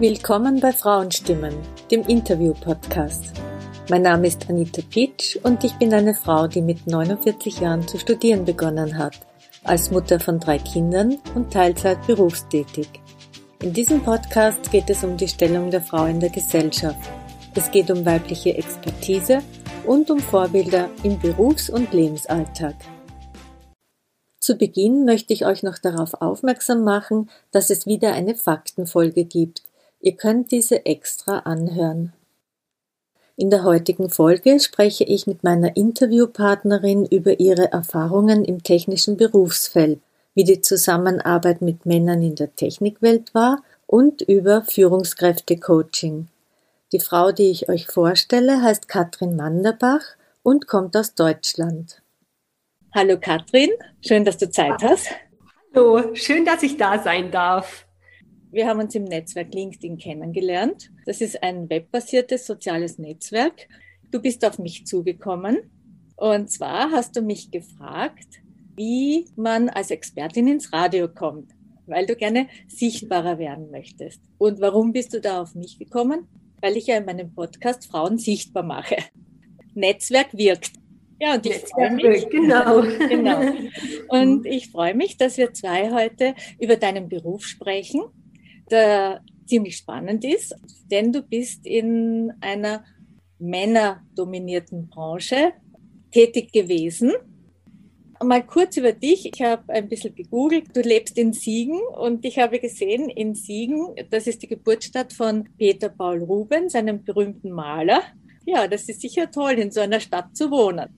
Willkommen bei Frauenstimmen, dem Interview-Podcast. Mein Name ist Anita Pitsch und ich bin eine Frau, die mit 49 Jahren zu studieren begonnen hat, als Mutter von drei Kindern und Teilzeit berufstätig. In diesem Podcast geht es um die Stellung der Frau in der Gesellschaft. Es geht um weibliche Expertise und um Vorbilder im Berufs- und Lebensalltag. Zu Beginn möchte ich euch noch darauf aufmerksam machen, dass es wieder eine Faktenfolge gibt. Ihr könnt diese extra anhören. In der heutigen Folge spreche ich mit meiner Interviewpartnerin über ihre Erfahrungen im technischen Berufsfeld, wie die Zusammenarbeit mit Männern in der Technikwelt war und über Führungskräfte-Coaching. Die Frau, die ich euch vorstelle, heißt Katrin Manderbach und kommt aus Deutschland. Hallo Katrin, schön, dass du Zeit hast. Hallo, schön, dass ich da sein darf. Wir haben uns im Netzwerk LinkedIn kennengelernt. Das ist ein webbasiertes soziales Netzwerk. Du bist auf mich zugekommen und zwar hast du mich gefragt, wie man als Expertin ins Radio kommt, weil du gerne sichtbarer werden möchtest. Und warum bist du da auf mich gekommen? Weil ich ja in meinem Podcast Frauen sichtbar mache. Netzwerk wirkt. Ja, und ich freue mich. Genau. genau. Und ich freue mich, dass wir zwei heute über deinen Beruf sprechen, der ziemlich spannend ist, denn du bist in einer männerdominierten Branche tätig gewesen. Mal kurz über dich. Ich habe ein bisschen gegoogelt. Du lebst in Siegen und ich habe gesehen, in Siegen, das ist die Geburtsstadt von Peter Paul Rubens, einem berühmten Maler. Ja, das ist sicher toll, in so einer Stadt zu wohnen.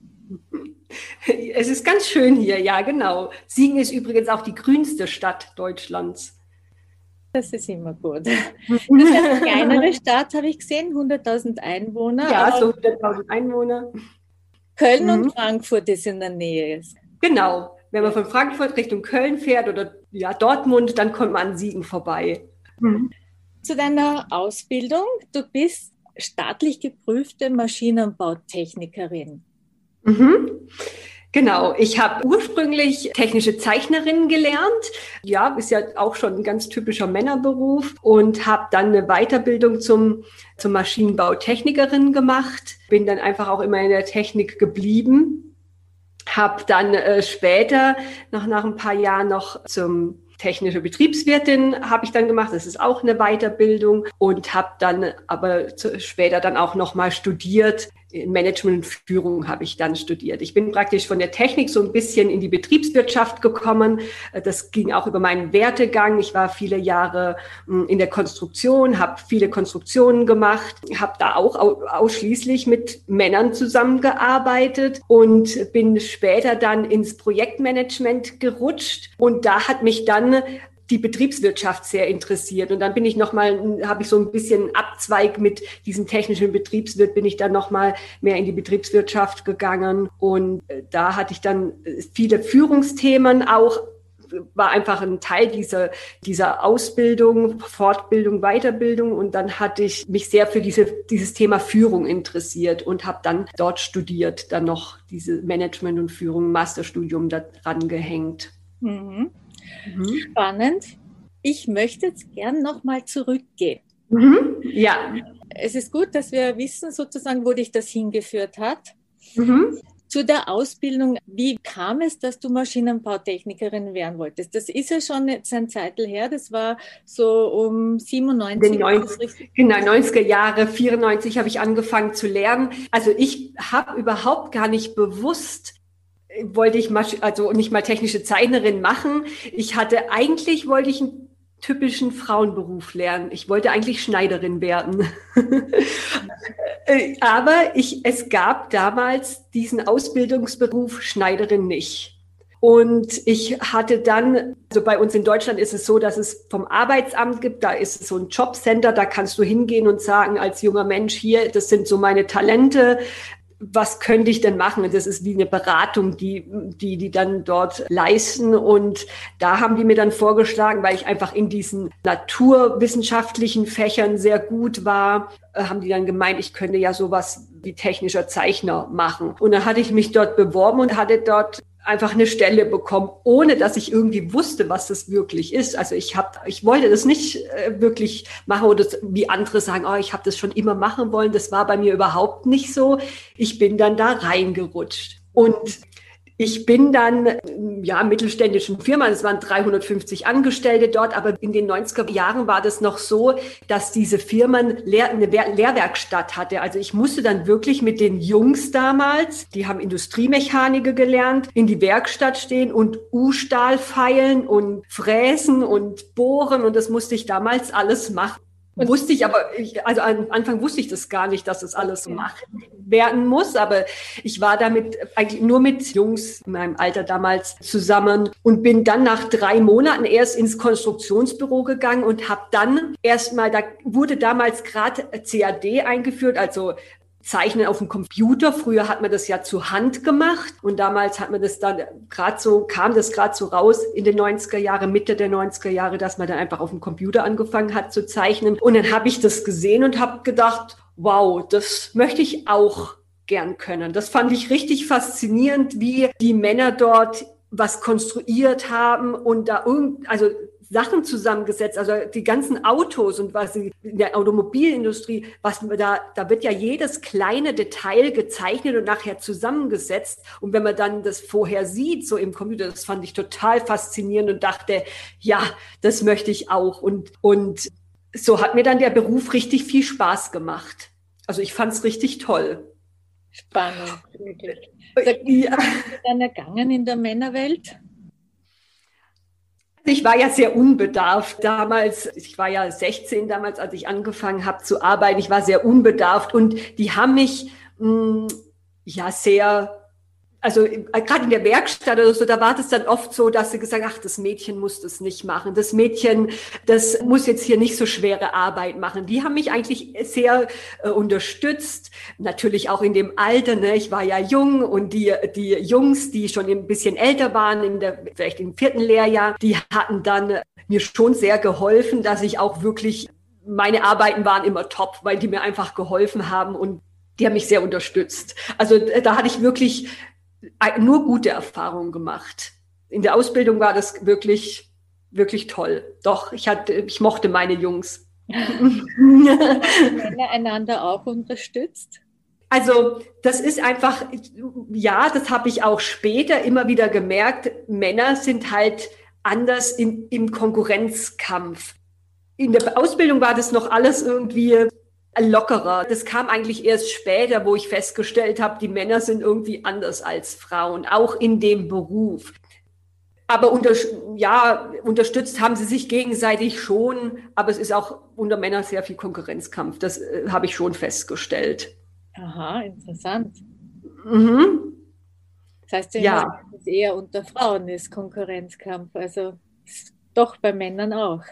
Es ist ganz schön hier, ja, genau. Siegen ist übrigens auch die grünste Stadt Deutschlands. Das ist immer gut. Das ist eine kleinere Stadt, habe ich gesehen, 100.000 Einwohner. Ja, so 100.000 Einwohner. Köln mhm. und Frankfurt ist in der Nähe. Genau. Wenn man von Frankfurt Richtung Köln fährt oder ja, Dortmund, dann kommt man an Siegen vorbei. Mhm. Zu deiner Ausbildung. Du bist staatlich geprüfte Maschinenbautechnikerin. Mhm. Genau, ich habe ursprünglich technische Zeichnerin gelernt. Ja, ist ja auch schon ein ganz typischer Männerberuf und habe dann eine Weiterbildung zum, zum Maschinenbautechnikerin gemacht. Bin dann einfach auch immer in der Technik geblieben. Habe dann äh, später, noch nach ein paar Jahren, noch zum technische Betriebswirtin habe ich dann gemacht. Das ist auch eine Weiterbildung und habe dann aber später dann auch noch mal studiert Management Führung habe ich dann studiert. Ich bin praktisch von der Technik so ein bisschen in die Betriebswirtschaft gekommen. Das ging auch über meinen Wertegang. Ich war viele Jahre hm, in der Konstruktion, habe viele Konstruktionen gemacht, habe da auch ausschließlich mit Männern zusammengearbeitet und bin später dann ins Projektmanagement gerutscht. Und da hat mich dann die Betriebswirtschaft sehr interessiert. Und dann bin ich nochmal, habe ich so ein bisschen Abzweig mit diesem technischen Betriebswirt, bin ich dann nochmal mehr in die Betriebswirtschaft gegangen. Und äh, da hatte ich dann äh, viele Führungsthemen auch war einfach ein Teil dieser, dieser Ausbildung, Fortbildung, Weiterbildung. Und dann hatte ich mich sehr für diese, dieses Thema Führung interessiert und habe dann dort studiert, dann noch diese Management und Führung, Masterstudium daran gehängt. Mhm. Mhm. Spannend. Ich möchte jetzt gern nochmal zurückgehen. Mhm. Ja. Es ist gut, dass wir wissen sozusagen, wo dich das hingeführt hat. Mhm. Zu der Ausbildung, wie kam es, dass du Maschinenbautechnikerin werden wolltest? Das ist ja schon jetzt ein Zeitl her, das war so um 97. 90, genau, 90er Jahre, 94 habe ich angefangen zu lernen. Also ich habe überhaupt gar nicht bewusst wollte ich also nicht mal technische Zeichnerin machen. Ich hatte eigentlich wollte ich einen typischen Frauenberuf lernen. Ich wollte eigentlich Schneiderin werden. Aber ich, es gab damals diesen Ausbildungsberuf Schneiderin nicht. Und ich hatte dann, also bei uns in Deutschland ist es so, dass es vom Arbeitsamt gibt, da ist es so ein Jobcenter, da kannst du hingehen und sagen als junger Mensch hier, das sind so meine Talente, was könnte ich denn machen? Das ist wie eine Beratung, die, die, die dann dort leisten. Und da haben die mir dann vorgeschlagen, weil ich einfach in diesen naturwissenschaftlichen Fächern sehr gut war, äh, haben die dann gemeint, ich könnte ja sowas wie technischer Zeichner machen. Und dann hatte ich mich dort beworben und hatte dort einfach eine Stelle bekommen, ohne dass ich irgendwie wusste, was das wirklich ist. Also ich habe, ich wollte das nicht äh, wirklich machen oder wie andere sagen, oh, ich habe das schon immer machen wollen. Das war bei mir überhaupt nicht so. Ich bin dann da reingerutscht. Und ich bin dann, ja, mittelständischen Firma, es waren 350 Angestellte dort, aber in den 90er Jahren war das noch so, dass diese Firmen Lehr eine Lehrwerkstatt hatte. Also ich musste dann wirklich mit den Jungs damals, die haben Industriemechaniker gelernt, in die Werkstatt stehen und U-Stahl feilen und fräsen und bohren und das musste ich damals alles machen. Wusste ich aber, ich, also am Anfang wusste ich das gar nicht, dass das alles so gemacht werden muss, aber ich war damit eigentlich nur mit Jungs in meinem Alter damals zusammen und bin dann nach drei Monaten erst ins Konstruktionsbüro gegangen und habe dann erstmal, da wurde damals gerade CAD eingeführt, also Zeichnen auf dem Computer. Früher hat man das ja zu Hand gemacht und damals hat man das dann gerade so, kam das gerade so raus in den 90er Jahre, Mitte der 90er Jahre, dass man dann einfach auf dem Computer angefangen hat zu zeichnen. Und dann habe ich das gesehen und habe gedacht, wow, das möchte ich auch gern können. Das fand ich richtig faszinierend, wie die Männer dort was konstruiert haben und da irgend, also Sachen zusammengesetzt, also die ganzen Autos und was in der Automobilindustrie, was da, da wird ja jedes kleine Detail gezeichnet und nachher zusammengesetzt. Und wenn man dann das vorher sieht, so im Computer, das fand ich total faszinierend und dachte, ja, das möchte ich auch. Und, und so hat mir dann der Beruf richtig viel Spaß gemacht. Also ich fand es richtig toll. Spannend, wirklich. Sag, wie ja. dann ergangen in der Männerwelt? Ich war ja sehr unbedarft damals. Ich war ja 16 damals, als ich angefangen habe zu arbeiten. Ich war sehr unbedarft und die haben mich mh, mm, ja sehr also äh, gerade in der Werkstatt oder so, da war das dann oft so, dass sie gesagt, ach, das Mädchen muss das nicht machen. Das Mädchen, das muss jetzt hier nicht so schwere Arbeit machen. Die haben mich eigentlich sehr äh, unterstützt. Natürlich auch in dem Alter, ne? ich war ja jung und die, die Jungs, die schon ein bisschen älter waren, in der, vielleicht im vierten Lehrjahr, die hatten dann mir schon sehr geholfen, dass ich auch wirklich, meine Arbeiten waren immer top, weil die mir einfach geholfen haben und die haben mich sehr unterstützt. Also äh, da hatte ich wirklich nur gute Erfahrungen gemacht. In der Ausbildung war das wirklich, wirklich toll. Doch, ich hatte, ich mochte meine Jungs. Männer einander auch unterstützt? Also das ist einfach, ja, das habe ich auch später immer wieder gemerkt. Männer sind halt anders in, im Konkurrenzkampf. In der Ausbildung war das noch alles irgendwie lockerer. Das kam eigentlich erst später, wo ich festgestellt habe, die Männer sind irgendwie anders als Frauen, auch in dem Beruf. Aber unter, ja, unterstützt haben sie sich gegenseitig schon, aber es ist auch unter Männern sehr viel Konkurrenzkampf. Das äh, habe ich schon festgestellt. Aha, interessant. Mhm. Das heißt, ja. es eher unter Frauen ist Konkurrenzkampf, also doch bei Männern auch.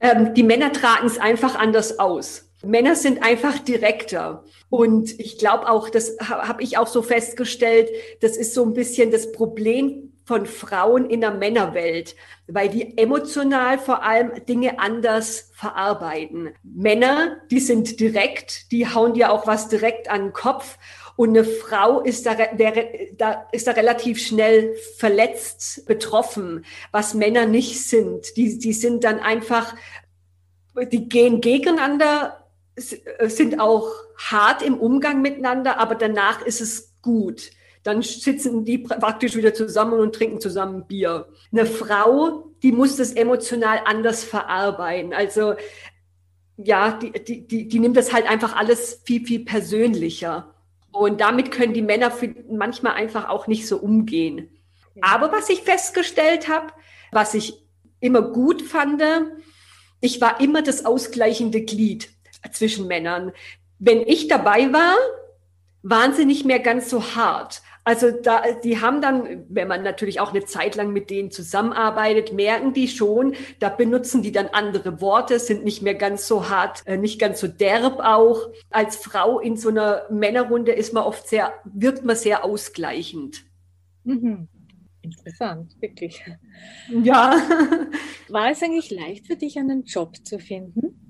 Ähm, die Männer tragen es einfach anders aus. Männer sind einfach direkter. Und ich glaube auch, das habe ich auch so festgestellt, das ist so ein bisschen das Problem von Frauen in der Männerwelt, weil die emotional vor allem Dinge anders verarbeiten. Männer, die sind direkt, die hauen dir auch was direkt an den Kopf. Und eine Frau ist da, der, da, ist da relativ schnell verletzt, betroffen, was Männer nicht sind. Die, die sind dann einfach, die gehen gegeneinander sind auch hart im Umgang miteinander, aber danach ist es gut. Dann sitzen die praktisch wieder zusammen und trinken zusammen Bier. Eine Frau, die muss das emotional anders verarbeiten. Also ja, die, die, die, die nimmt das halt einfach alles viel, viel persönlicher. Und damit können die Männer manchmal einfach auch nicht so umgehen. Aber was ich festgestellt habe, was ich immer gut fand, ich war immer das ausgleichende Glied zwischen Männern. Wenn ich dabei war, waren sie nicht mehr ganz so hart. Also da, die haben dann, wenn man natürlich auch eine Zeit lang mit denen zusammenarbeitet, merken die schon, da benutzen die dann andere Worte, sind nicht mehr ganz so hart, äh, nicht ganz so derb auch. Als Frau in so einer Männerrunde ist man oft sehr, wirkt man sehr ausgleichend. Mhm. Interessant, wirklich. Ja. War es eigentlich leicht für dich, einen Job zu finden?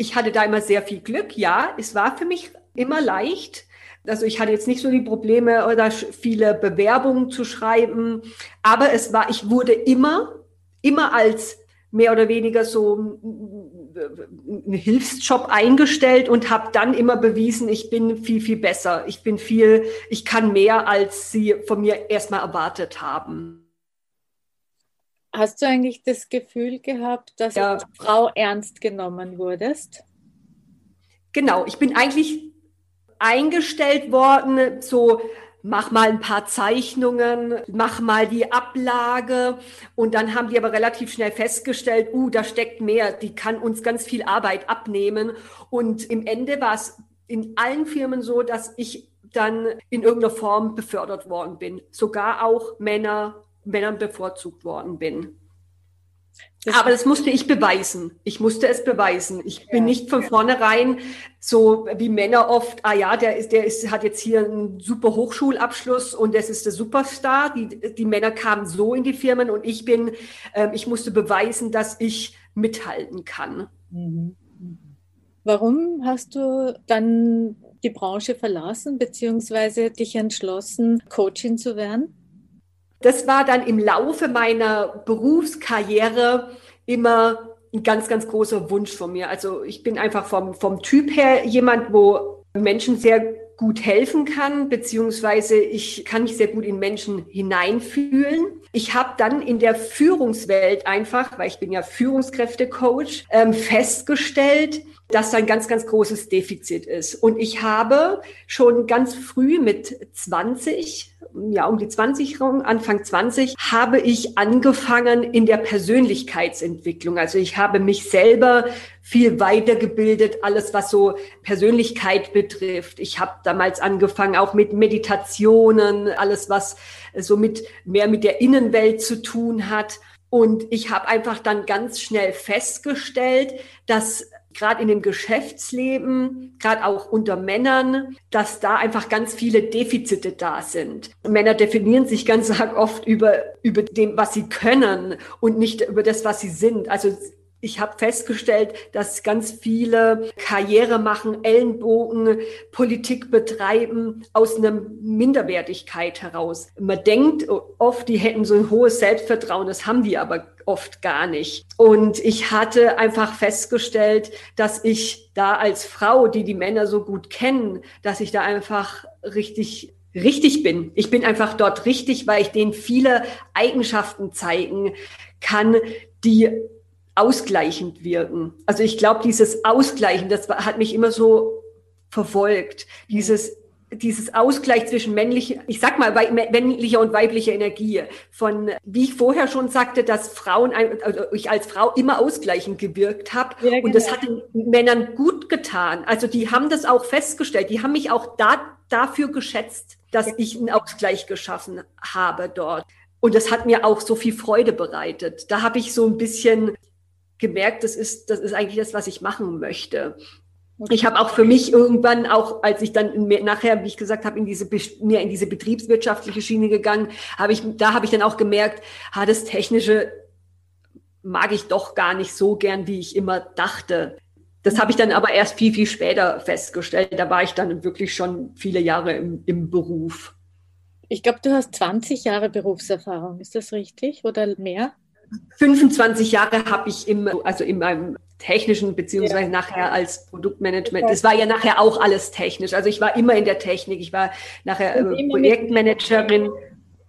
Ich hatte da immer sehr viel Glück. Ja, es war für mich immer leicht, Also ich hatte jetzt nicht so die Probleme oder viele Bewerbungen zu schreiben, aber es war, ich wurde immer, immer als mehr oder weniger so einen Hilfsjob eingestellt und habe dann immer bewiesen, ich bin viel, viel besser. Ich bin viel, ich kann mehr, als sie von mir erstmal erwartet haben. Hast du eigentlich das Gefühl gehabt, dass ja. du als Frau ernst genommen wurdest? Genau, ich bin eigentlich eingestellt worden, so mach mal ein paar Zeichnungen, mach mal die Ablage. Und dann haben die aber relativ schnell festgestellt, uh, da steckt mehr, die kann uns ganz viel Arbeit abnehmen. Und im Ende war es in allen Firmen so, dass ich dann in irgendeiner Form befördert worden bin. Sogar auch Männer, Männern bevorzugt worden bin. Das Aber das musste ich beweisen. Ich musste es beweisen. Ich bin nicht von vornherein so wie Männer oft, ah ja, der ist, der ist, hat jetzt hier einen super Hochschulabschluss und das ist der Superstar. Die, die Männer kamen so in die Firmen und ich bin, äh, ich musste beweisen, dass ich mithalten kann. Mhm. Warum hast du dann die Branche verlassen, beziehungsweise dich entschlossen, Coaching zu werden? Das war dann im Laufe meiner Berufskarriere immer ein ganz, ganz großer Wunsch von mir. Also ich bin einfach vom, vom Typ her jemand, wo Menschen sehr gut helfen kann, beziehungsweise ich kann mich sehr gut in Menschen hineinfühlen. Ich habe dann in der Führungswelt einfach, weil ich bin ja Führungskräftecoach, ähm, festgestellt, dass da ein ganz, ganz großes Defizit ist. Und ich habe schon ganz früh mit 20, ja, um die 20 Anfang 20, habe ich angefangen in der Persönlichkeitsentwicklung. Also ich habe mich selber viel weitergebildet, alles was so Persönlichkeit betrifft. Ich habe damals angefangen auch mit Meditationen, alles was so mit mehr mit der Innenwelt zu tun hat. Und ich habe einfach dann ganz schnell festgestellt, dass gerade in dem Geschäftsleben, gerade auch unter Männern, dass da einfach ganz viele Defizite da sind. Männer definieren sich ganz arg oft über, über dem, was sie können und nicht über das, was sie sind. Also ich habe festgestellt, dass ganz viele Karriere machen, Ellenbogen, Politik betreiben aus einer Minderwertigkeit heraus. Man denkt oft, die hätten so ein hohes Selbstvertrauen, das haben die aber oft gar nicht. Und ich hatte einfach festgestellt, dass ich da als Frau, die die Männer so gut kennen, dass ich da einfach richtig richtig bin. Ich bin einfach dort richtig, weil ich denen viele Eigenschaften zeigen kann, die ausgleichend wirken. Also ich glaube, dieses Ausgleichen, das hat mich immer so verfolgt. Dieses dieses Ausgleich zwischen männlicher, ich sag mal, männlicher und weiblicher Energie. Von, wie ich vorher schon sagte, dass Frauen, also ich als Frau immer ausgleichend gewirkt habe. Ja, genau. Und das hat den Männern gut getan. Also die haben das auch festgestellt. Die haben mich auch da, dafür geschätzt, dass ich einen Ausgleich geschaffen habe dort. Und das hat mir auch so viel Freude bereitet. Da habe ich so ein bisschen gemerkt, das ist, das ist eigentlich das, was ich machen möchte. Ich habe auch für mich irgendwann, auch als ich dann nachher, wie ich gesagt habe, in diese mehr in diese betriebswirtschaftliche Schiene gegangen, habe ich, da habe ich dann auch gemerkt, ha, das Technische mag ich doch gar nicht so gern, wie ich immer dachte. Das habe ich dann aber erst viel, viel später festgestellt. Da war ich dann wirklich schon viele Jahre im, im Beruf. Ich glaube, du hast 20 Jahre Berufserfahrung. Ist das richtig oder mehr? 25 Jahre habe ich im, also in meinem technischen beziehungsweise ja. nachher als Produktmanagement. Das war ja nachher auch alles technisch. Also ich war immer in der Technik. Ich war nachher äh, Projektmanagerin. Mit,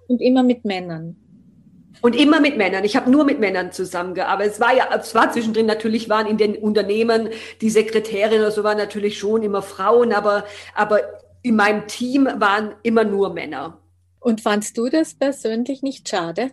und immer mit Männern. Und immer mit Männern. Ich habe nur mit Männern zusammengearbeitet. Es war ja, es war zwischendrin natürlich waren in den Unternehmen die Sekretärin oder so waren natürlich schon immer Frauen, aber, aber in meinem Team waren immer nur Männer. Und fandst du das persönlich nicht schade?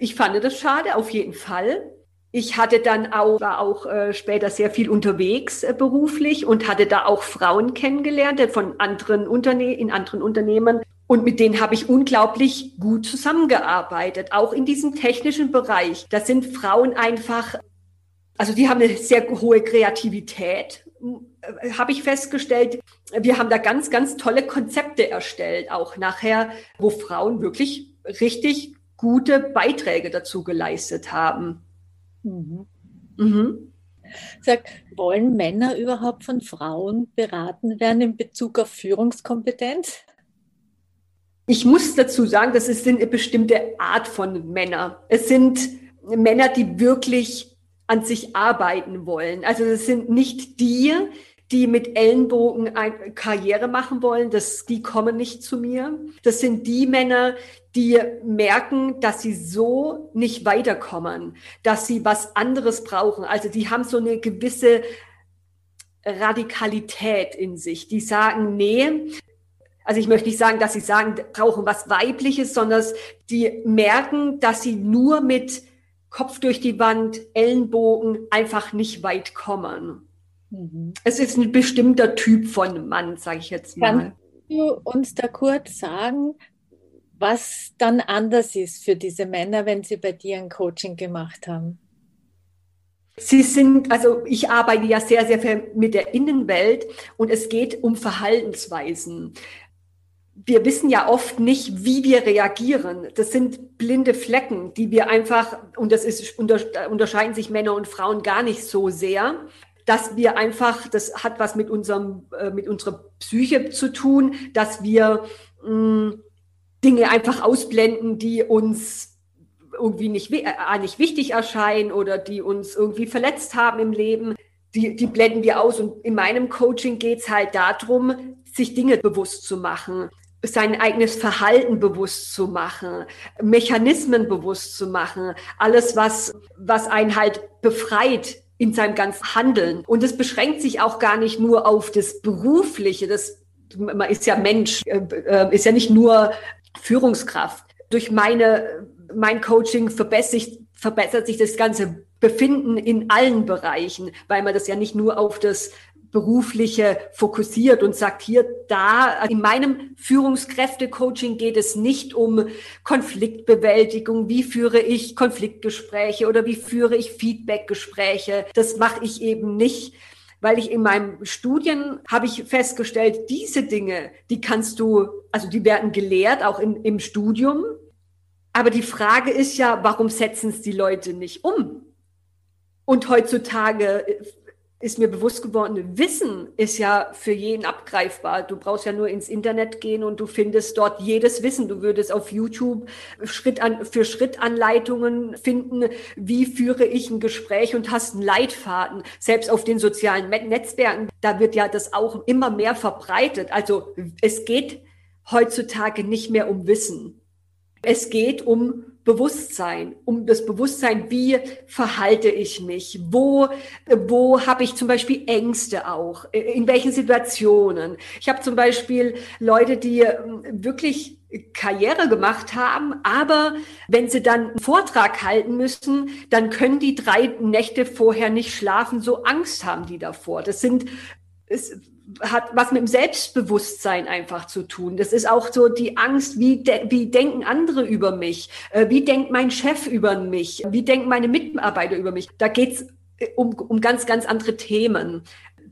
Ich fand das schade, auf jeden Fall. Ich hatte dann auch, war auch äh, später sehr viel unterwegs äh, beruflich und hatte da auch Frauen kennengelernt äh, von anderen Unterne in anderen Unternehmen. Und mit denen habe ich unglaublich gut zusammengearbeitet, auch in diesem technischen Bereich. Da sind Frauen einfach, also die haben eine sehr hohe Kreativität, habe ich festgestellt. Wir haben da ganz, ganz tolle Konzepte erstellt, auch nachher, wo Frauen wirklich richtig gute Beiträge dazu geleistet haben. Mhm. Mhm. Sag, wollen Männer überhaupt von Frauen beraten werden in Bezug auf Führungskompetenz? Ich muss dazu sagen, das ist eine bestimmte Art von Männer. Es sind Männer, die wirklich an sich arbeiten wollen. Also es sind nicht die, die mit Ellenbogen eine Karriere machen wollen, das, die kommen nicht zu mir. Das sind die Männer, die merken, dass sie so nicht weiterkommen, dass sie was anderes brauchen. Also die haben so eine gewisse Radikalität in sich. Die sagen, nee, also ich möchte nicht sagen, dass sie sagen, brauchen was Weibliches, sondern die merken, dass sie nur mit Kopf durch die Wand, Ellenbogen einfach nicht weit kommen. Mhm. Es ist ein bestimmter Typ von Mann, sage ich jetzt mal. Kannst du uns da kurz sagen, was dann anders ist für diese Männer, wenn sie bei dir ein Coaching gemacht haben? Sie sind, also ich arbeite ja sehr, sehr viel mit der Innenwelt und es geht um Verhaltensweisen wir wissen ja oft nicht, wie wir reagieren. Das sind blinde Flecken, die wir einfach, und das ist, unterscheiden sich Männer und Frauen gar nicht so sehr, dass wir einfach, das hat was mit unserem, äh, mit unserer Psyche zu tun, dass wir mh, hm, Dinge einfach ausblenden, die uns irgendwie nicht, äh, nicht wichtig erscheinen oder die uns irgendwie verletzt haben im Leben. Die, die blenden wir aus. Und in meinem Coaching geht's halt darum, sich Dinge bewusst zu machen sein eigenes Verhalten bewusst zu machen, Mechanismen bewusst zu machen, alles, was, was einen halt befreit in seinem ganzen Handeln. Und es beschränkt sich auch gar nicht nur auf das Berufliche, das, man ist ja Mensch, äh, äh, ist ja nicht nur Führungskraft. Durch meine, mein Coaching verbessert sich, verbessert sich das ganze Befinden in allen Bereichen, weil man das ja nicht nur auf das berufliche fokussiert und sagt, hier, da, in meinem Führungskräfte-Coaching geht es nicht um Konfliktbewältigung, wie führe ich Konfliktgespräche oder wie führe ich Feedbackgespräche. Das mache ich eben nicht, weil ich in meinem Studien habe ich festgestellt, diese Dinge, die kannst du, also die werden gelehrt, auch in, im Studium. Aber die Frage ist ja, warum setzen es die Leute nicht um? Und heutzutage ist mir bewusst geworden, Wissen ist ja für jeden abgreifbar. Du brauchst ja nur ins Internet gehen und du findest dort jedes Wissen. Du würdest auf YouTube Schritt an, für Schrittanleitungen finden, wie führe ich ein Gespräch und hast einen Leitfaden. Selbst auf den sozialen Netzwerken, da wird ja das auch immer mehr verbreitet. Also es geht heutzutage nicht mehr um Wissen. Es geht um Bewusstsein, um das Bewusstsein, wie verhalte ich mich, wo, wo habe ich zum Beispiel Ängste auch, in welchen Situationen. Ich habe zum Beispiel Leute, die ähm, wirklich Karriere gemacht haben, aber wenn sie dann einen Vortrag halten müssen, dann können die drei Nächte vorher nicht schlafen, so Angst haben die davor. Das sind, es hat was mit dem Selbstbewusstsein einfach zu tun. Das ist auch so die Angst, wie, de wie denken andere über mich? Äh, wie denkt mein Chef über mich? Wie denken meine Mitarbeiter über mich? Da geht's äh, um, um ganz, ganz andere Themen.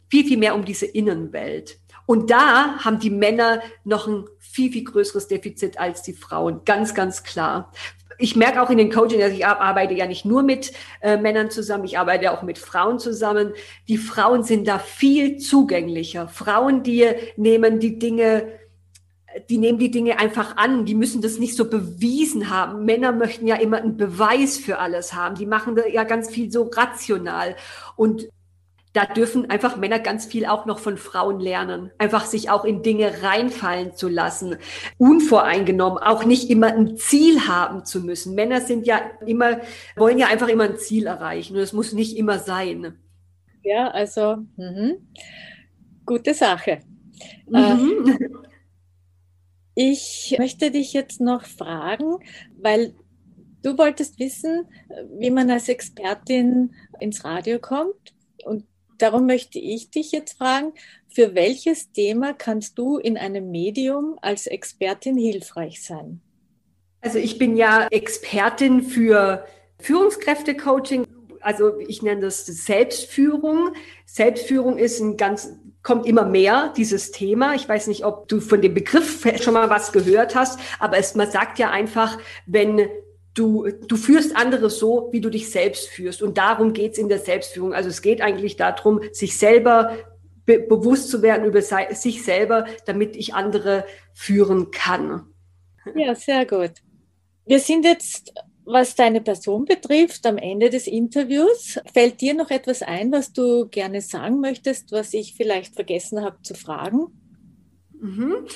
Viel, viel mehr um diese Innenwelt. Und da haben die Männer noch ein viel, viel größeres Defizit als die Frauen. Ganz, ganz klar ich merke auch in den Coaching, dass ich arbeite ja nicht nur mit äh, Männern zusammen, ich arbeite auch mit Frauen zusammen. Die Frauen sind da viel zugänglicher. Frauen, die nehmen die Dinge die nehmen die Dinge einfach an, die müssen das nicht so bewiesen haben. Männer möchten ja immer einen Beweis für alles haben. Die machen ja ganz viel so rational. Und da dürfen einfach Männer ganz viel auch noch von Frauen lernen. Einfach sich auch in Dinge reinfallen zu lassen. Unvoreingenommen, auch nicht immer ein Ziel haben zu müssen. Männer sind ja immer, wollen ja einfach immer ein Ziel erreichen. Und es muss nicht immer sein. Ja, also, mh. gute Sache. Mhm. Äh, ich möchte dich jetzt noch fragen, weil du wolltest wissen, wie man als Expertin ins Radio kommt. Und Darum möchte ich dich jetzt fragen, für welches Thema kannst du in einem Medium als Expertin hilfreich sein? Also ich bin ja Expertin für Führungskräfte-Coaching. Also ich nenne das Selbstführung. Selbstführung ist ein ganz, kommt immer mehr, dieses Thema. Ich weiß nicht, ob du von dem Begriff schon mal was gehört hast, aber es, man sagt ja einfach, wenn du, du führst andere so, wie du dich selbst führst. Und darum geht's in der Selbstführung. Also es geht eigentlich darum, sich selber be bewusst zu werden über sich selber, damit ich andere führen kann. Ja, sehr gut. Wir sind jetzt, was deine Person betrifft, am Ende des Interviews. Fällt dir noch etwas ein, was du gerne sagen möchtest, was ich vielleicht vergessen habe zu fragen? Mhm.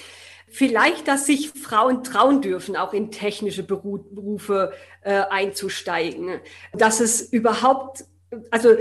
Vielleicht, dass sich Frauen trauen dürfen, auch in technische Berufe äh, einzusteigen. Dass es überhaupt, also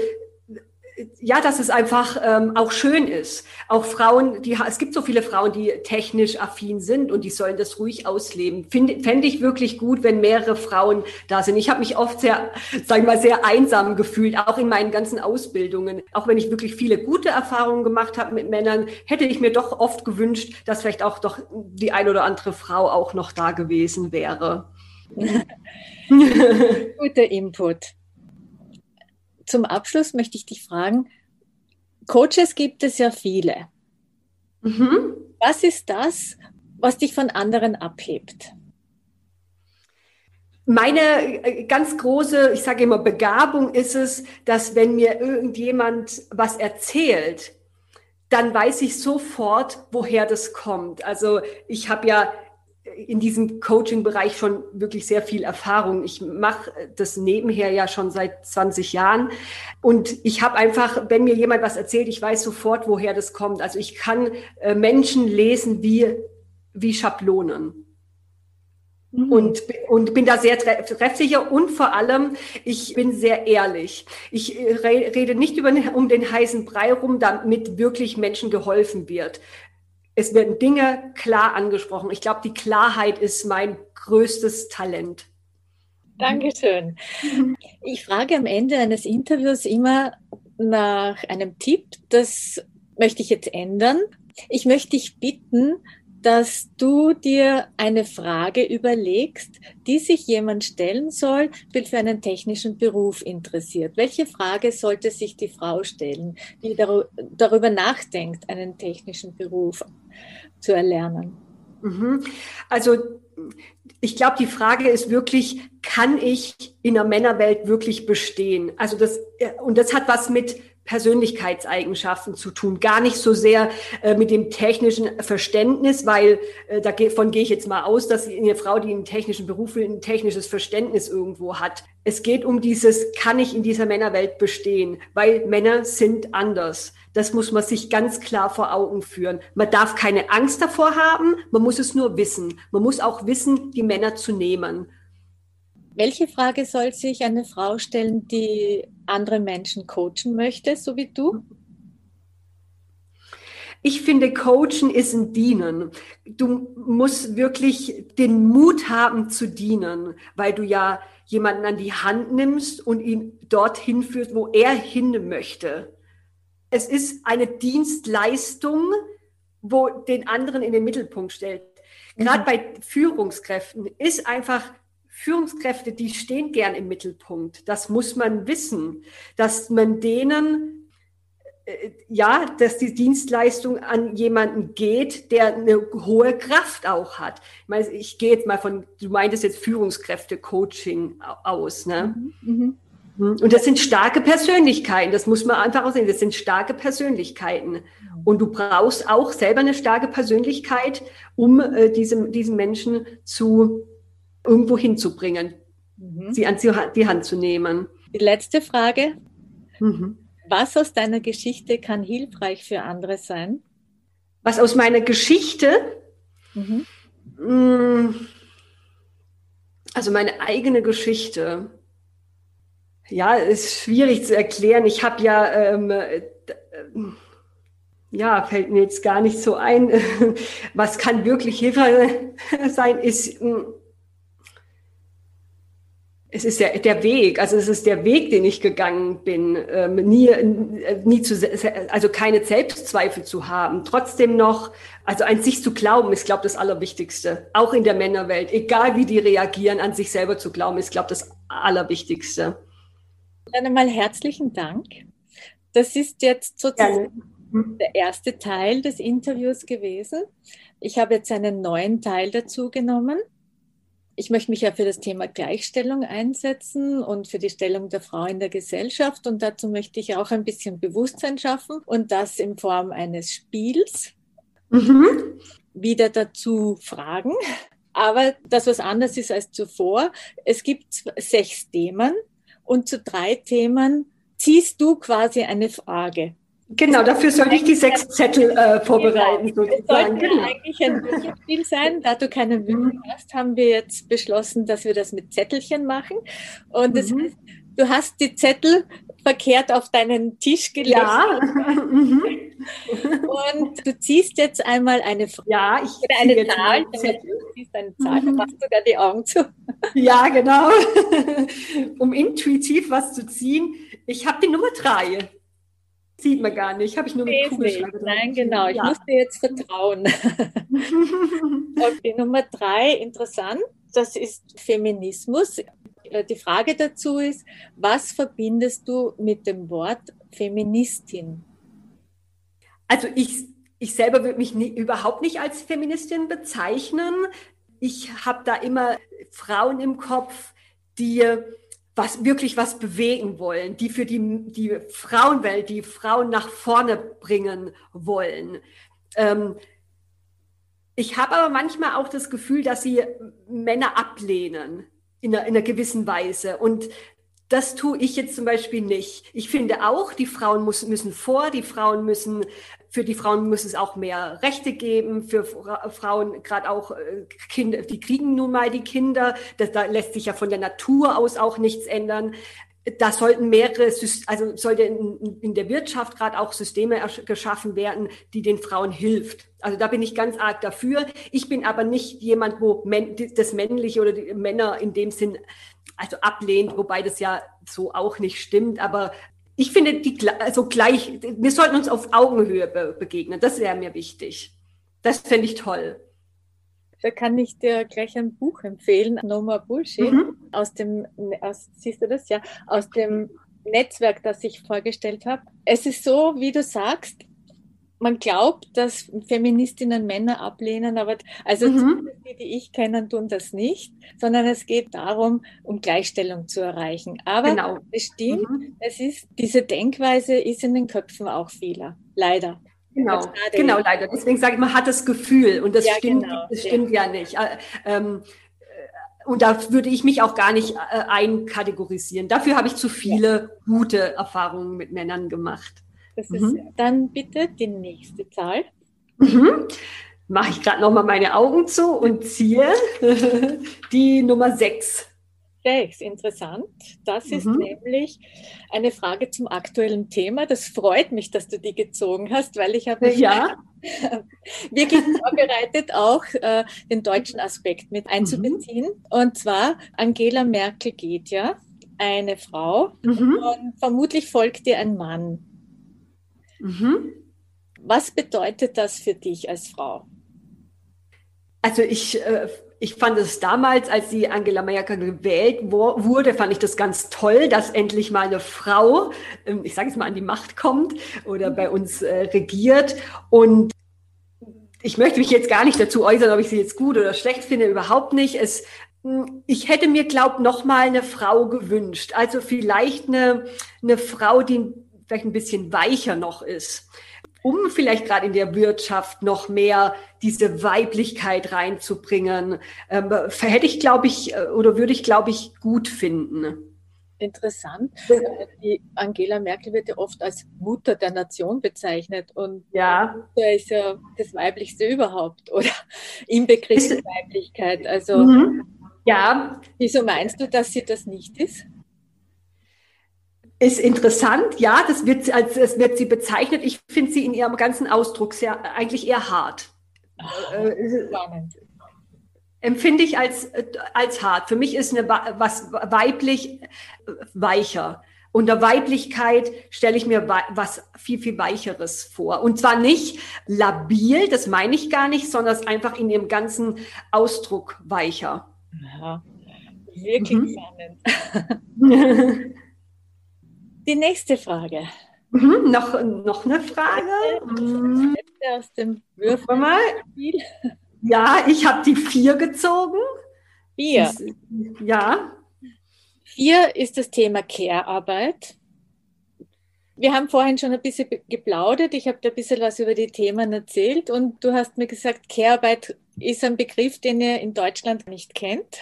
ja, dass es einfach ähm, auch schön ist. Auch Frauen, die es gibt so viele Frauen, die technisch affin sind und die sollen das ruhig ausleben. Fände ich wirklich gut, wenn mehrere Frauen da sind. Ich habe mich oft sehr, sagen wir mal, sehr einsam gefühlt, auch in meinen ganzen Ausbildungen. Auch wenn ich wirklich viele gute Erfahrungen gemacht habe mit Männern, hätte ich mir doch oft gewünscht, dass vielleicht auch doch die ein oder andere Frau auch noch da gewesen wäre. Guter Input zum Abschluss möchte ich dich fragen, Coaches gibt es ja viele. Mhm. Was ist das, was dich von anderen abhebt? Meine äh, ganz große, ich sage immer, Begabung ist es, dass wenn mir irgendjemand was erzählt, dann weiß ich sofort, woher das kommt. Also ich habe ja in diesem Coaching-Bereich schon wirklich sehr viel Erfahrung. Ich mache das nebenher ja schon seit 20 Jahren. Und ich habe einfach, wenn mir jemand was erzählt, ich weiß sofort, woher das kommt. Also ich kann äh, Menschen lesen wie, wie Schablonen. Mhm. Und, und bin da sehr treffsicher und vor allem, ich bin sehr ehrlich. Ich äh, rede nicht über, um den heißen Brei rum, damit wirklich Menschen geholfen wird es werden Dinge klar angesprochen. Ich glaube, die Klarheit ist mein größtes Talent. Dankeschön. Ich frage am Ende eines Interviews immer nach einem Tipp. Das möchte ich jetzt ändern. Ich möchte dich bitten, dass du dir eine Frage überlegst, die sich jemand stellen soll, der für einen technischen Beruf interessiert. Welche Frage sollte sich die Frau stellen, die darüber nachdenkt, einen technischen Beruf zu erlernen? Mhm. Also ich glaube, die Frage ist wirklich, kann ich in der Männerwelt wirklich bestehen? Also das, und das hat was mit Persönlichkeitseigenschaften zu tun, gar nicht so sehr äh, mit dem technischen Verständnis, weil äh, davon gehe ich jetzt mal aus, dass eine Frau, die einen technischen Beruf will, ein technisches Verständnis irgendwo hat. Es geht um dieses, kann ich in dieser Männerwelt bestehen, weil Männer sind anders. Das muss man sich ganz klar vor Augen führen. Man darf keine Angst davor haben, man muss es nur wissen. Man muss auch wissen, die Männer zu nehmen. Welche Frage soll sich eine Frau stellen, die andere Menschen coachen möchte, so wie du? Ich finde, coachen ist ein Dienen. Du musst wirklich den Mut haben zu dienen, weil du ja jemanden an die Hand nimmst und ihn dorthin führst, wo er hin möchte. Es ist eine Dienstleistung, wo den anderen in den Mittelpunkt stellt. Gerade mhm. bei Führungskräften ist einfach Führungskräfte, die stehen gern im Mittelpunkt. Das muss man wissen, dass man denen, äh, ja, dass die Dienstleistung an jemanden geht, der eine hohe Kraft auch hat. Ich meine, ich gehe jetzt mal von, du meintest jetzt Führungskräfte-Coaching aus, ne? Mhm, mhm. mhm. Und das sind starke Persönlichkeiten, das muss man einfach auch sehen. Das sind starke Persönlichkeiten. Und du brauchst auch selber eine starke Persönlichkeit, um äh, diesem, diesen Menschen zu irgendwo hinzubringen, mhm. sie an die Hand zu nehmen. Die letzte Frage. Mhm. Was aus deiner Geschichte kann hilfreich für andere sein? Was aus meiner Geschichte? Mhm. Mm. Also meine eigene Geschichte. Ja, ist schwierig zu erklären. Ich habe ja, ähm, äh, ja, fällt mir jetzt gar nicht so ein. Was kann wirklich hilfreich sein, ist mm, es ist der, der Weg, also es ist der Weg, den ich gegangen bin, ähm, nie, nie zu, also keine Selbstzweifel zu haben, trotzdem noch, also an sich zu glauben, ist, glaube das Allerwichtigste, auch in der Männerwelt, egal wie die reagieren, an sich selber zu glauben, ist, glaube das Allerwichtigste. Dann einmal herzlichen Dank. Das ist jetzt sozusagen Gerne. der erste Teil des Interviews gewesen. Ich habe jetzt einen neuen Teil dazu genommen. Ich möchte mich ja für das Thema Gleichstellung einsetzen und für die Stellung der Frau in der Gesellschaft. Und dazu möchte ich auch ein bisschen Bewusstsein schaffen und das in Form eines Spiels. Mhm. Wieder dazu Fragen. Aber das, was anders ist als zuvor, es gibt sechs Themen und zu drei Themen ziehst du quasi eine Frage. Genau, dafür sollte ich die sechs Zettel äh, vorbereiten. Genau. Das sollte genau. eigentlich ein Würfelspiel sein. Da du keinen Würfel hast, haben wir jetzt beschlossen, dass wir das mit Zettelchen machen. Und das mhm. heißt, du hast die Zettel verkehrt auf deinen Tisch gelegt. Ja. Mhm. Und du ziehst jetzt einmal eine Frage ja, ich oder eine Zahl. Du ziehst eine Zahl, mhm. dann machst sogar die Augen zu. Ja, genau. um intuitiv was zu ziehen. Ich habe die Nummer drei. Sieht man gar nicht, habe ich nur mit Kugelschreiber Nein, genau, ich ja. muss dir jetzt vertrauen. okay, Nummer drei, interessant, das ist Feminismus. Äh, die Frage dazu ist, was verbindest du mit dem Wort Feministin? Also ich, ich selber würde mich nie, überhaupt nicht als Feministin bezeichnen. Ich habe da immer Frauen im Kopf, die was wirklich was bewegen wollen, die für die, die Frauenwelt, die Frauen nach vorne bringen wollen. Ähm, ich habe aber manchmal auch das Gefühl, dass sie Männer ablehnen in einer, in einer gewissen Weise. Und das tue ich jetzt zum Beispiel nicht. Ich finde auch, die Frauen muss, müssen vor, die Frauen müssen für die Frauen muss es auch mehr Rechte geben, für Frauen gerade auch äh, Kinder, die kriegen nun mal die Kinder, das, da lässt sich ja von der Natur aus auch nichts ändern. Da sollten mehrere, also sollte in, in der Wirtschaft gerade auch Systeme geschaffen werden, die den Frauen hilft. Also da bin ich ganz arg dafür. Ich bin aber nicht jemand, wo das Männliche oder die Männer in dem Sinn also ablehnt, wobei das ja so auch nicht stimmt. Aber ich finde, die, also gleich, wir sollten uns auf Augenhöhe be begegnen. Das wäre mir wichtig. Das fände ich toll. Da kann ich dir gleich ein Buch empfehlen, No More Bullshit, mhm. aus dem, aus, siehst du das ja, aus dem Netzwerk, das ich vorgestellt habe. Es ist so, wie du sagst, man glaubt, dass Feministinnen Männer ablehnen, aber also mhm. die, die ich kenne, tun das nicht, sondern es geht darum, um Gleichstellung zu erreichen. Aber genau. es stimmt, mhm. es ist, diese Denkweise ist in den Köpfen auch vieler, leider. Genau, genau, leider. Deswegen sage ich, man hat das Gefühl und das ja, stimmt, genau. das stimmt ja, ja nicht. Äh, ähm, äh, und da würde ich mich auch gar nicht äh, einkategorisieren. Dafür habe ich zu viele gute Erfahrungen mit Männern gemacht. Das mhm. ist dann bitte die nächste Zahl. Mhm. Mache ich gerade nochmal meine Augen zu und ziehe die Nummer 6. 6, interessant. Das ist mhm. nämlich eine Frage zum aktuellen Thema. Das freut mich, dass du die gezogen hast, weil ich habe mich ja. wirklich vorbereitet, auch äh, den deutschen Aspekt mit einzubeziehen. Mhm. Und zwar, Angela Merkel geht ja, eine Frau, mhm. und vermutlich folgt ihr ein Mann. Mhm. Was bedeutet das für dich als Frau? Also ich, äh, ich fand es damals, als die Angela Merkel gewählt wurde, fand ich das ganz toll, dass endlich mal eine Frau, ähm, ich sage es mal, an die Macht kommt oder bei uns äh, regiert. Und ich möchte mich jetzt gar nicht dazu äußern, ob ich sie jetzt gut oder schlecht finde, überhaupt nicht. Es, hm, ich hätte mir, glaub, noch mal eine Frau gewünscht. Also vielleicht eine, eine Frau, die vielleicht ein bisschen weicher noch ist, um vielleicht gerade in der Wirtschaft noch mehr diese Weiblichkeit reinzubringen, ähm, hätte ich, glaube ich, äh, oder würde ich, glaube ich, gut finden. Interessant. Äh, die Angela Merkel wird ja oft als Mutter der Nation bezeichnet und ja. Mutter ist ja das Weiblichste überhaupt oder im Begriff der Weiblichkeit. Also mhm. ja. Wieso meinst du, dass sie das nicht ist? Ist interessant, ja, das wird, als, das wird sie bezeichnet. Ich finde sie in ihrem ganzen Ausdruck sehr, eigentlich eher hart. Äh, empfinde ich als, als hart. Für mich ist eine, was weiblich weicher. Unter Weiblichkeit stelle ich mir was viel, viel Weicheres vor. Und zwar nicht labil, das meine ich gar nicht, sondern einfach in ihrem ganzen Ausdruck weicher. Ja, wirklich mhm. spannend. Die nächste Frage. Mhm, noch, noch eine Frage. Mhm. Aus dem Würfel. Ja, ich habe die vier gezogen. Vier. Ja. Vier ist das Thema Care-Arbeit. Wir haben vorhin schon ein bisschen geplaudert. Ich habe dir ein bisschen was über die Themen erzählt und du hast mir gesagt, Care-Arbeit ist ein Begriff, den ihr in Deutschland nicht kennt.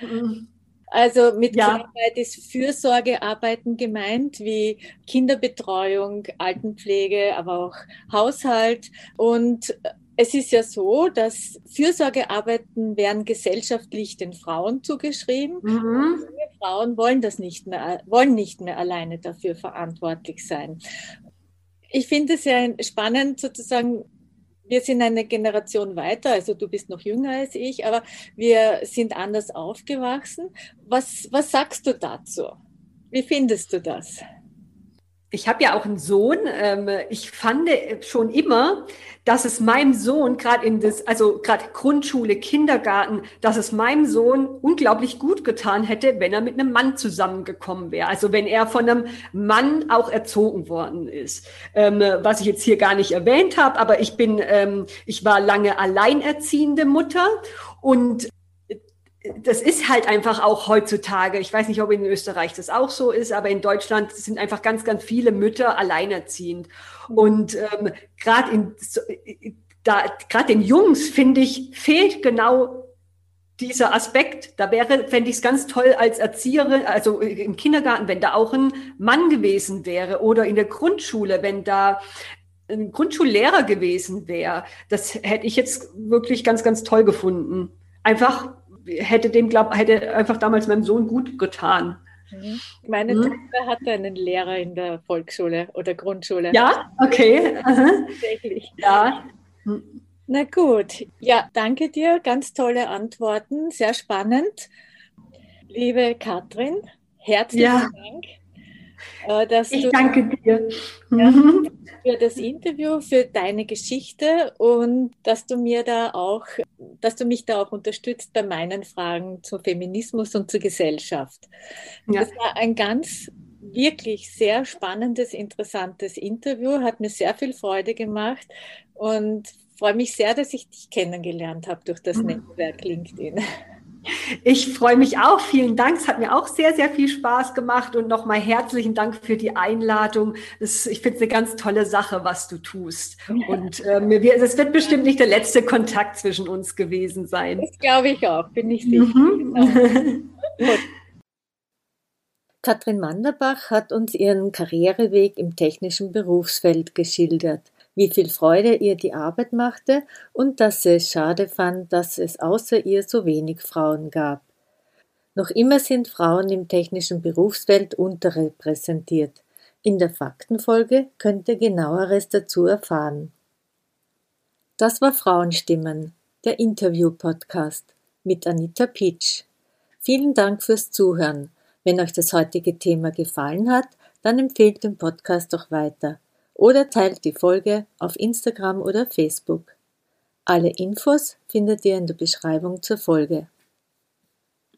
Mhm. Also mit ja. Care-Arbeit ist Fürsorgearbeiten gemeint, wie Kinderbetreuung, Altenpflege, aber auch Haushalt. Und es ist ja so, dass Fürsorgearbeiten werden gesellschaftlich den Frauen zugeschrieben. Mhm. Frauen wollen das nicht mehr, wollen nicht mehr alleine dafür verantwortlich sein. Ich finde es ja spannend, sozusagen, wir sind eine Generation weiter, also du bist noch jünger als ich, aber wir sind anders aufgewachsen. Was, was sagst du dazu? Wie findest du das? Ich habe ja auch einen Sohn. Ähm, ich fand schon immer, dass es meinem Sohn gerade in das, also gerade Grundschule, Kindergarten, dass es meinem Sohn unglaublich gut getan hätte, wenn er mit einem Mann zusammengekommen wäre. Also wenn er von einem Mann auch erzogen worden ist. Ähm, was ich jetzt hier gar nicht erwähnt habe, aber ich bin, ähm, ich war lange alleinerziehende Mutter und das ist halt einfach auch heutzutage, ich weiß nicht, ob in Österreich das auch so ist, aber in Deutschland sind einfach ganz, ganz viele Mütter alleinerziehend. Und ähm, gerade in da gerade den Jungs, finde ich, fehlt genau dieser Aspekt. Da wäre, fände ich es ganz toll als Erzieherin, also im Kindergarten, wenn da auch ein Mann gewesen wäre oder in der Grundschule, wenn da ein Grundschullehrer gewesen wäre. Das hätte ich jetzt wirklich ganz, ganz toll gefunden. Einfach hätte dem, glaub, hätte einfach damals meinem Sohn gut getan. Mhm. Meine hm? Tochter hatte einen Lehrer in der Volksschule oder Grundschule. Ja, okay. Tatsächlich. Ja. Na gut. Ja, danke dir. Ganz tolle Antworten. Sehr spannend. Liebe Katrin, herzlichen ja. Dank dass ich du, danke dir ja, mhm. für das Interview, für deine Geschichte und dass du mir da auch, dass du mich da auch unterstützt bei meinen Fragen zu Feminismus und zur Gesellschaft. Ja. Das war ein ganz wirklich sehr spannendes, interessantes Interview, hat mir sehr viel Freude gemacht und freue mich sehr, dass ich dich kennengelernt habe durch das mhm. Netzwerk LinkedIn. Ich freue mich auch. Vielen Dank. Es hat mir auch sehr, sehr viel Spaß gemacht und nochmal herzlichen Dank für die Einladung. Das, ich finde es eine ganz tolle Sache, was du tust. Und ähm, es wird bestimmt nicht der letzte Kontakt zwischen uns gewesen sein. Das glaube ich auch, bin ich sicher. Mhm. Genau. Katrin Manderbach hat uns ihren Karriereweg im technischen Berufsfeld geschildert wie viel Freude ihr die Arbeit machte und dass sie es schade fand, dass es außer ihr so wenig Frauen gab. Noch immer sind Frauen im technischen Berufsfeld unterrepräsentiert. In der Faktenfolge könnt ihr genaueres dazu erfahren. Das war Frauenstimmen, der Interview-Podcast mit Anita Pitsch. Vielen Dank fürs Zuhören. Wenn euch das heutige Thema gefallen hat, dann empfehlt den Podcast doch weiter oder teilt die Folge auf Instagram oder Facebook. Alle Infos findet ihr in der Beschreibung zur Folge.